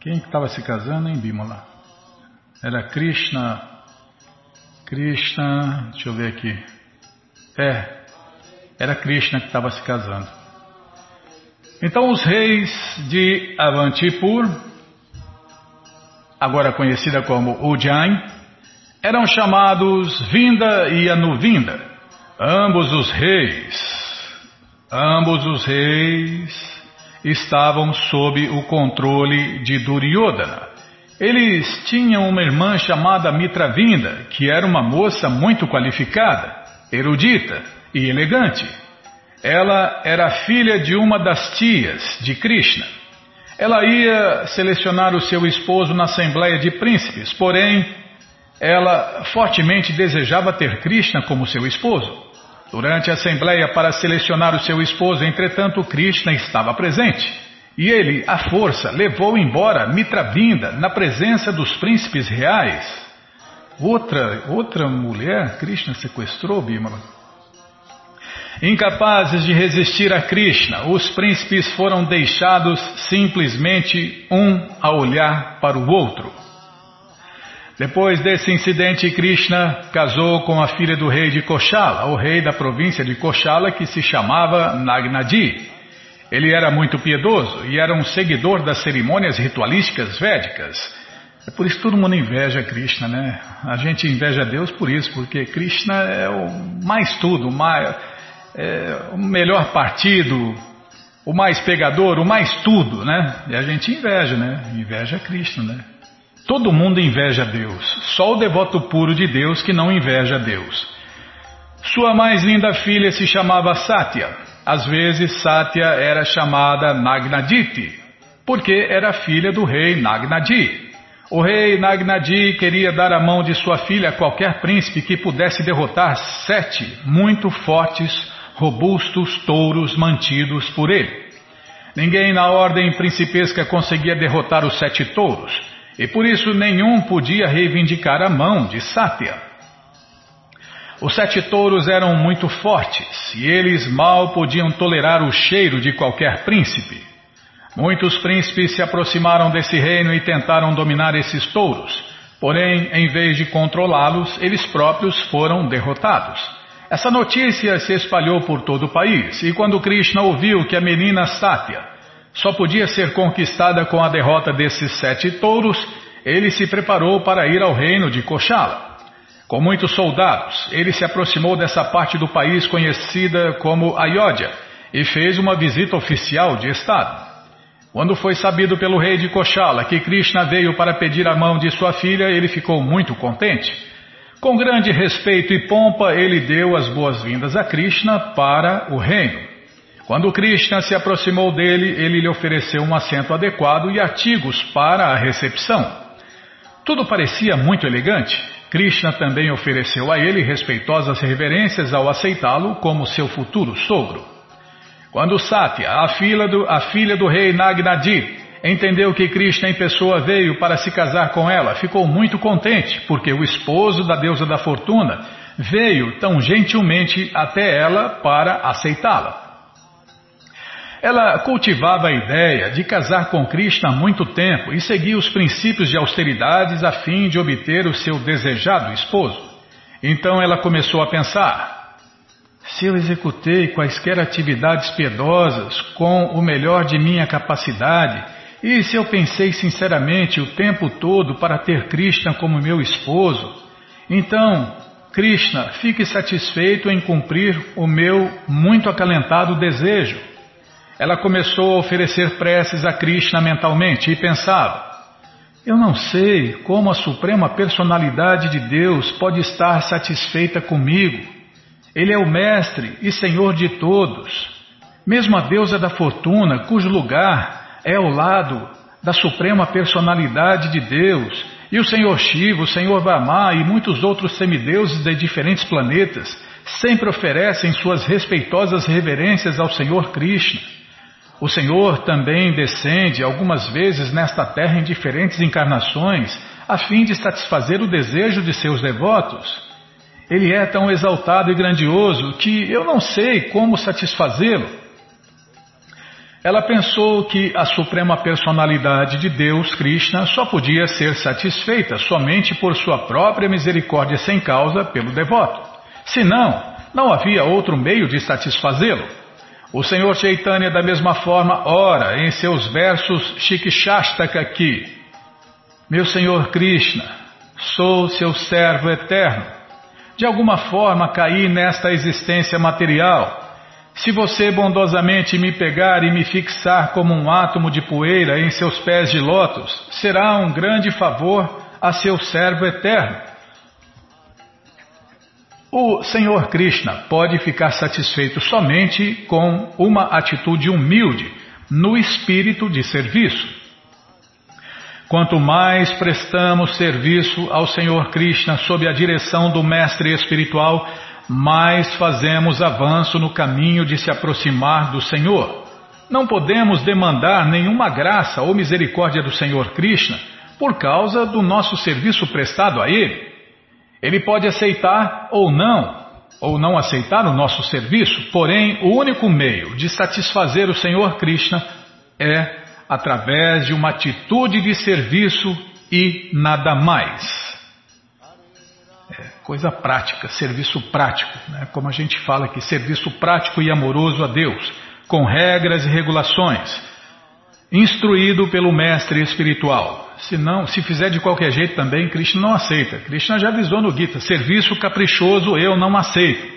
Quem estava se casando em Bimala? Era Krishna Krishna, deixa eu ver aqui. É, era Krishna que estava se casando. Então os reis de Avantipur, agora conhecida como Ujjain, eram chamados Vinda e Anuvinda. Ambos os reis, ambos os reis estavam sob o controle de Duryodhana. Eles tinham uma irmã chamada Mitravinda, que era uma moça muito qualificada, erudita e elegante. Ela era filha de uma das tias de Krishna. Ela ia selecionar o seu esposo na Assembleia de Príncipes, porém, ela fortemente desejava ter Krishna como seu esposo. Durante a Assembleia para selecionar o seu esposo, entretanto, Krishna estava presente. E ele, à força, levou embora Mitravinda na presença dos príncipes reais. Outra, outra mulher, Krishna sequestrou Bimala. Incapazes de resistir a Krishna, os príncipes foram deixados simplesmente um a olhar para o outro. Depois desse incidente, Krishna casou com a filha do rei de Koshala, o rei da província de Koshala que se chamava Nagnadi. Ele era muito piedoso e era um seguidor das cerimônias ritualísticas védicas. É por isso que todo mundo inveja Krishna, né? A gente inveja Deus por isso, porque Krishna é o mais tudo, mais, é, o melhor partido, o mais pegador, o mais tudo, né? E a gente inveja, né? Inveja Krishna, né? Todo mundo inveja Deus, só o devoto puro de Deus que não inveja Deus. Sua mais linda filha se chamava Satya. Às vezes Satya era chamada Nagnaditi, porque era filha do rei Nagnadi. O rei Nagnadi queria dar a mão de sua filha a qualquer príncipe que pudesse derrotar sete muito fortes, robustos touros mantidos por ele. Ninguém na ordem principesca conseguia derrotar os sete touros, e por isso nenhum podia reivindicar a mão de Satya. Os sete touros eram muito fortes e eles mal podiam tolerar o cheiro de qualquer príncipe. Muitos príncipes se aproximaram desse reino e tentaram dominar esses touros, porém, em vez de controlá-los, eles próprios foram derrotados. Essa notícia se espalhou por todo o país e quando Krishna ouviu que a menina Satya só podia ser conquistada com a derrota desses sete touros, ele se preparou para ir ao reino de Koshala. Com muitos soldados, ele se aproximou dessa parte do país conhecida como Ayodhya e fez uma visita oficial de Estado. Quando foi sabido pelo rei de Koshala que Krishna veio para pedir a mão de sua filha, ele ficou muito contente. Com grande respeito e pompa, ele deu as boas-vindas a Krishna para o reino. Quando Krishna se aproximou dele, ele lhe ofereceu um assento adequado e artigos para a recepção. Tudo parecia muito elegante. Krishna também ofereceu a ele respeitosas reverências ao aceitá-lo como seu futuro sogro. Quando Satya, a filha do, a filha do rei Nagnadi, entendeu que Krishna em pessoa veio para se casar com ela, ficou muito contente, porque o esposo da deusa da fortuna veio tão gentilmente até ela para aceitá-la. Ela cultivava a ideia de casar com Krishna há muito tempo e seguia os princípios de austeridades a fim de obter o seu desejado esposo. Então ela começou a pensar: se eu executei quaisquer atividades piedosas com o melhor de minha capacidade, e se eu pensei sinceramente o tempo todo para ter Krishna como meu esposo, então, Krishna, fique satisfeito em cumprir o meu muito acalentado desejo. Ela começou a oferecer preces a Krishna mentalmente e pensava: Eu não sei como a Suprema Personalidade de Deus pode estar satisfeita comigo. Ele é o Mestre e Senhor de todos. Mesmo a deusa da fortuna, cujo lugar é ao lado da Suprema Personalidade de Deus, e o Senhor Shiva, o Senhor Brahma e muitos outros semideuses de diferentes planetas sempre oferecem suas respeitosas reverências ao Senhor Krishna. O Senhor também descende algumas vezes nesta terra em diferentes encarnações, a fim de satisfazer o desejo de seus devotos. Ele é tão exaltado e grandioso que eu não sei como satisfazê-lo. Ela pensou que a suprema personalidade de Deus, Krishna, só podia ser satisfeita somente por sua própria misericórdia sem causa pelo devoto. Senão, não havia outro meio de satisfazê-lo. O Senhor Chaitanya, da mesma forma, ora em seus versos Shikshastaka Meu Senhor Krishna, sou seu servo eterno. De alguma forma caí nesta existência material se você bondosamente me pegar e me fixar como um átomo de poeira em seus pés de lótus, será um grande favor a seu servo eterno. O Senhor Krishna pode ficar satisfeito somente com uma atitude humilde no espírito de serviço. Quanto mais prestamos serviço ao Senhor Krishna sob a direção do Mestre Espiritual, mais fazemos avanço no caminho de se aproximar do Senhor. Não podemos demandar nenhuma graça ou misericórdia do Senhor Krishna por causa do nosso serviço prestado a Ele. Ele pode aceitar ou não, ou não aceitar o nosso serviço, porém, o único meio de satisfazer o Senhor Krishna é através de uma atitude de serviço e nada mais. É, coisa prática, serviço prático, né? como a gente fala aqui, serviço prático e amoroso a Deus, com regras e regulações, instruído pelo mestre espiritual. Se não, se fizer de qualquer jeito também, Krishna não aceita. Krishna já avisou no Gita: serviço caprichoso eu não aceito.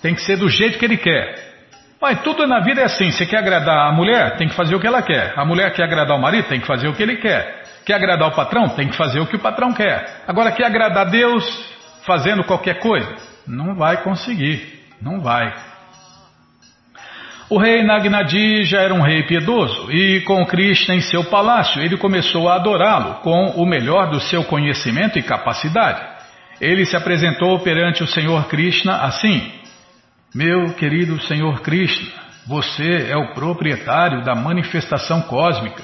Tem que ser do jeito que ele quer. Mas tudo na vida é assim: você quer agradar a mulher, tem que fazer o que ela quer. A mulher quer agradar o marido, tem que fazer o que ele quer. Quer agradar o patrão? Tem que fazer o que o patrão quer. Agora, quer agradar Deus fazendo qualquer coisa? Não vai conseguir. Não vai. O rei Nagnadi já era um rei piedoso e, com Krishna em seu palácio, ele começou a adorá-lo com o melhor do seu conhecimento e capacidade. Ele se apresentou perante o Senhor Krishna assim: Meu querido Senhor Krishna, você é o proprietário da manifestação cósmica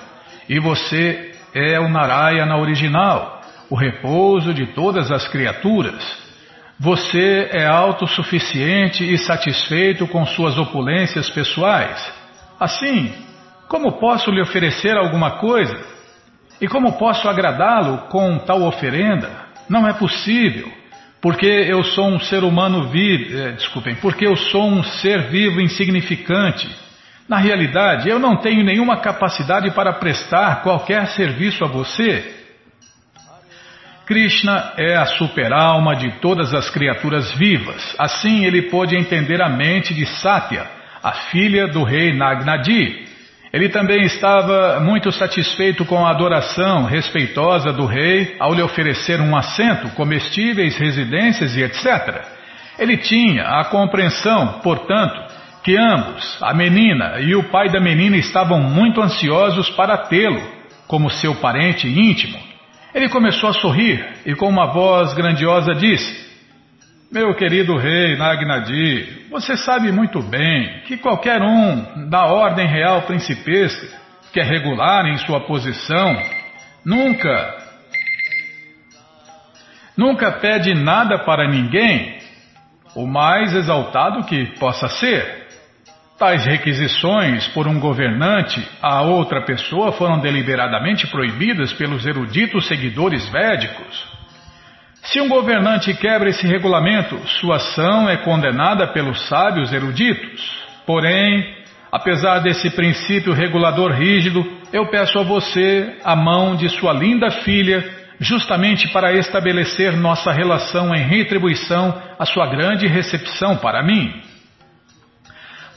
e você é o Narayana original, o repouso de todas as criaturas. Você é autossuficiente e satisfeito com suas opulências pessoais. Assim, como posso lhe oferecer alguma coisa? E como posso agradá-lo com tal oferenda? Não é possível, porque eu sou um ser humano vivo, eh, desculpem, porque eu sou um ser vivo insignificante na realidade, eu não tenho nenhuma capacidade para prestar qualquer serviço a você. Krishna é a superalma de todas as criaturas vivas. Assim, ele pôde entender a mente de Satya, a filha do rei Nagnadi. Ele também estava muito satisfeito com a adoração respeitosa do rei ao lhe oferecer um assento, comestíveis, residências e etc. Ele tinha a compreensão, portanto, que ambos, a menina e o pai da menina, estavam muito ansiosos para tê-lo como seu parente íntimo. Ele começou a sorrir e, com uma voz grandiosa, disse: Meu querido rei Nagnadi, você sabe muito bem que qualquer um da ordem real principesca, que é regular em sua posição, nunca, nunca pede nada para ninguém, o mais exaltado que possa ser. Tais requisições por um governante a outra pessoa foram deliberadamente proibidas pelos eruditos seguidores védicos. Se um governante quebra esse regulamento, sua ação é condenada pelos sábios eruditos. Porém, apesar desse princípio regulador rígido, eu peço a você a mão de sua linda filha, justamente para estabelecer nossa relação em retribuição à sua grande recepção para mim.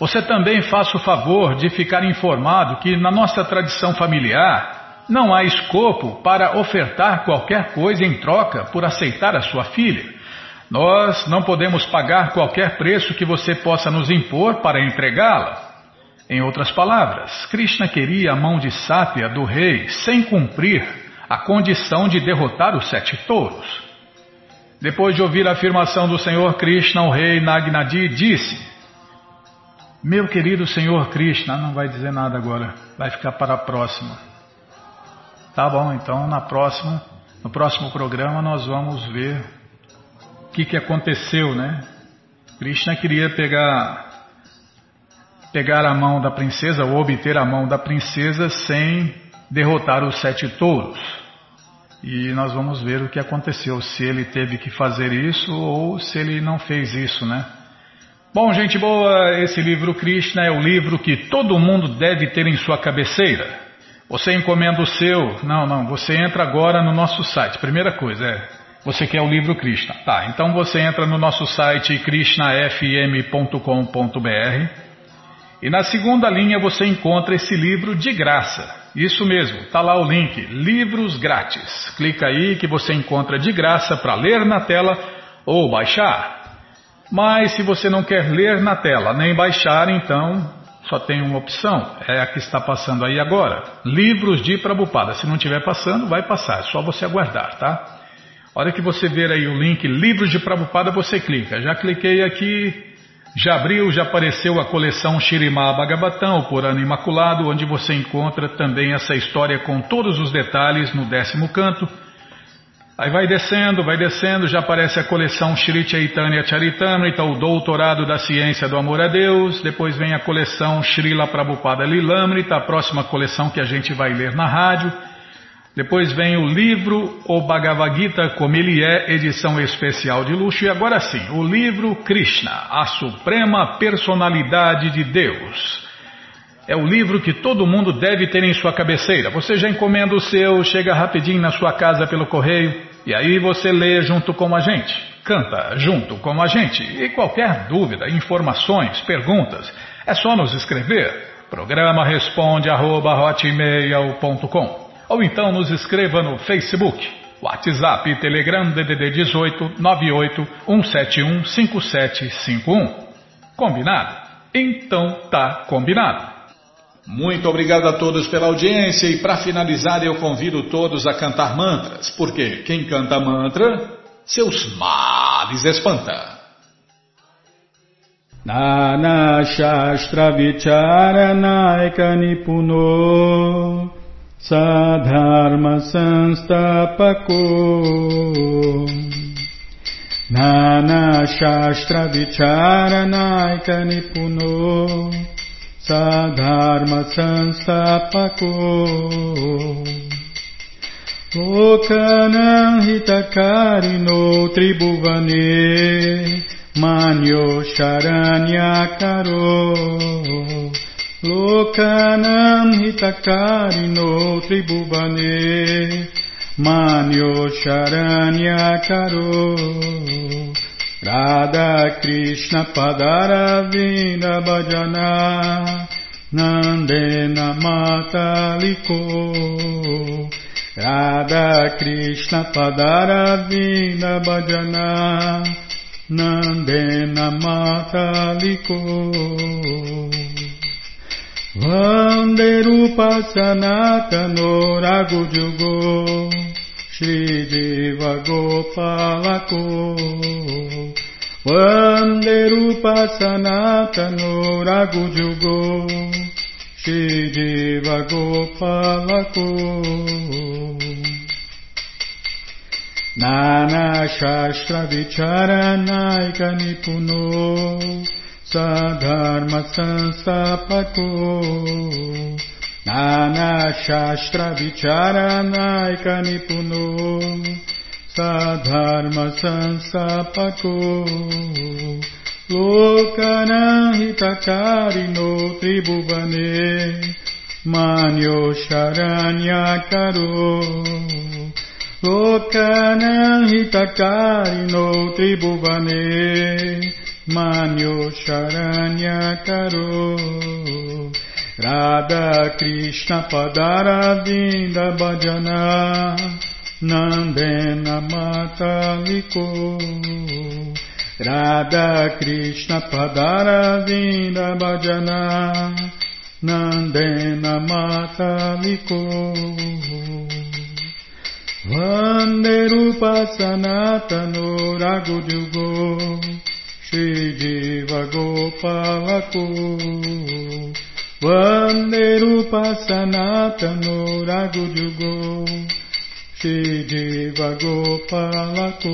Você também faça o favor de ficar informado que na nossa tradição familiar não há escopo para ofertar qualquer coisa em troca por aceitar a sua filha. Nós não podemos pagar qualquer preço que você possa nos impor para entregá-la. Em outras palavras, Krishna queria a mão de sápia do rei sem cumprir a condição de derrotar os sete touros. Depois de ouvir a afirmação do Senhor Krishna, o rei Nagnadi disse: meu querido Senhor Krishna, não vai dizer nada agora, vai ficar para a próxima. Tá bom, então na próxima, no próximo programa nós vamos ver o que, que aconteceu, né? Krishna queria pegar pegar a mão da princesa ou obter a mão da princesa sem derrotar os sete touros. E nós vamos ver o que aconteceu, se ele teve que fazer isso ou se ele não fez isso, né? Bom, gente boa, esse livro Krishna é o livro que todo mundo deve ter em sua cabeceira. Você encomenda o seu? Não, não, você entra agora no nosso site. Primeira coisa é, você quer o livro Krishna. Tá, então você entra no nosso site krishnafm.com.br e na segunda linha você encontra esse livro de graça. Isso mesmo, tá lá o link, livros grátis. Clica aí que você encontra de graça para ler na tela ou baixar. Mas se você não quer ler na tela nem baixar, então só tem uma opção, é a que está passando aí agora. Livros de Prabupada. Se não estiver passando, vai passar, é só você aguardar, tá? hora que você ver aí o link Livros de Prabupada, você clica. Já cliquei aqui, já abriu, já apareceu a coleção Shirimá Bhagavatam, o Purana Imaculado, onde você encontra também essa história com todos os detalhes no décimo canto. Aí vai descendo, vai descendo, já aparece a coleção Shri Chaitanya Charitamrita, o Doutorado da Ciência do Amor a Deus. Depois vem a coleção Srila Prabhupada Lilamrita, a próxima coleção que a gente vai ler na rádio. Depois vem o livro O Bhagavad Gita, como ele é, edição especial de luxo. E agora sim, o livro Krishna, a Suprema Personalidade de Deus. É o livro que todo mundo deve ter em sua cabeceira. Você já encomenda o seu, chega rapidinho na sua casa pelo correio. E aí você lê junto com a gente, canta junto com a gente. E qualquer dúvida, informações, perguntas, é só nos escrever. Programa responde arroba, ou então nos escreva no Facebook, WhatsApp, Telegram DDD 18 98 171 5751. Combinado? Então tá combinado. Muito obrigado a todos pela audiência e para finalizar eu convido todos a cantar mantras, porque quem canta mantra, seus males espanta. Nana Shastra Vicharanaika Nipuno Sadharma Sanstapako Nana Shastra Vicharanaika Nipuno Sadharma Sanstapako Lokanam Hitakarino Tribhuvane Manyo Charanyakaro Lokanam Hitakarino Tribhuvane Manyo Charanyakaro Radha Krishna Padaravinda Bhajana Nandena Mataliko Radha Krishna Padaravinda Bhajana Nandena Mataliko Vanderupa Sanatano Ragujugo Shri Jiva Gopalako Vande Rupa Sanatano Ragujugo Shri Jiva Gopalako Nana Shastra Vicharanaika Nipuno Sadharma Sanstapako Nana Shastra Vicharanaika Nipuno Sadharma Sansapako. Lokana Hitakarino Tribhuvane Manyo Charanyakaro Lokana Hitakarino Tribhuvane Manyo Charanyakaro Nandena Mataliko. Radha Krishna Padaravinda Bhajana. Nandena Mataliko. Vande Rupa Sanatano Ragujugo Shri Jiva Gopalako. Vande Rupa Sanatano Ragujugo Shri Jiva Gopalako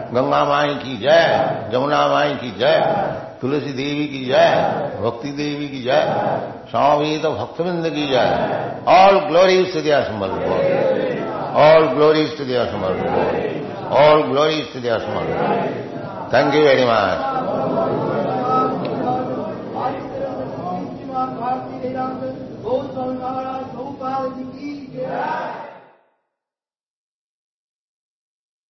Ganga माई की जय जमुना माई की जय तुलसी देवी की जय भक्ति देवी की जय स्वामी तो भक्तविंद की जय ऑल ग्लोरीज टू दिया समर्थ ऑल ग्लोरीज टू दिया समर्थ ऑल ग्लोरीज टू दिया समर्थ थैंक यू वेरी मच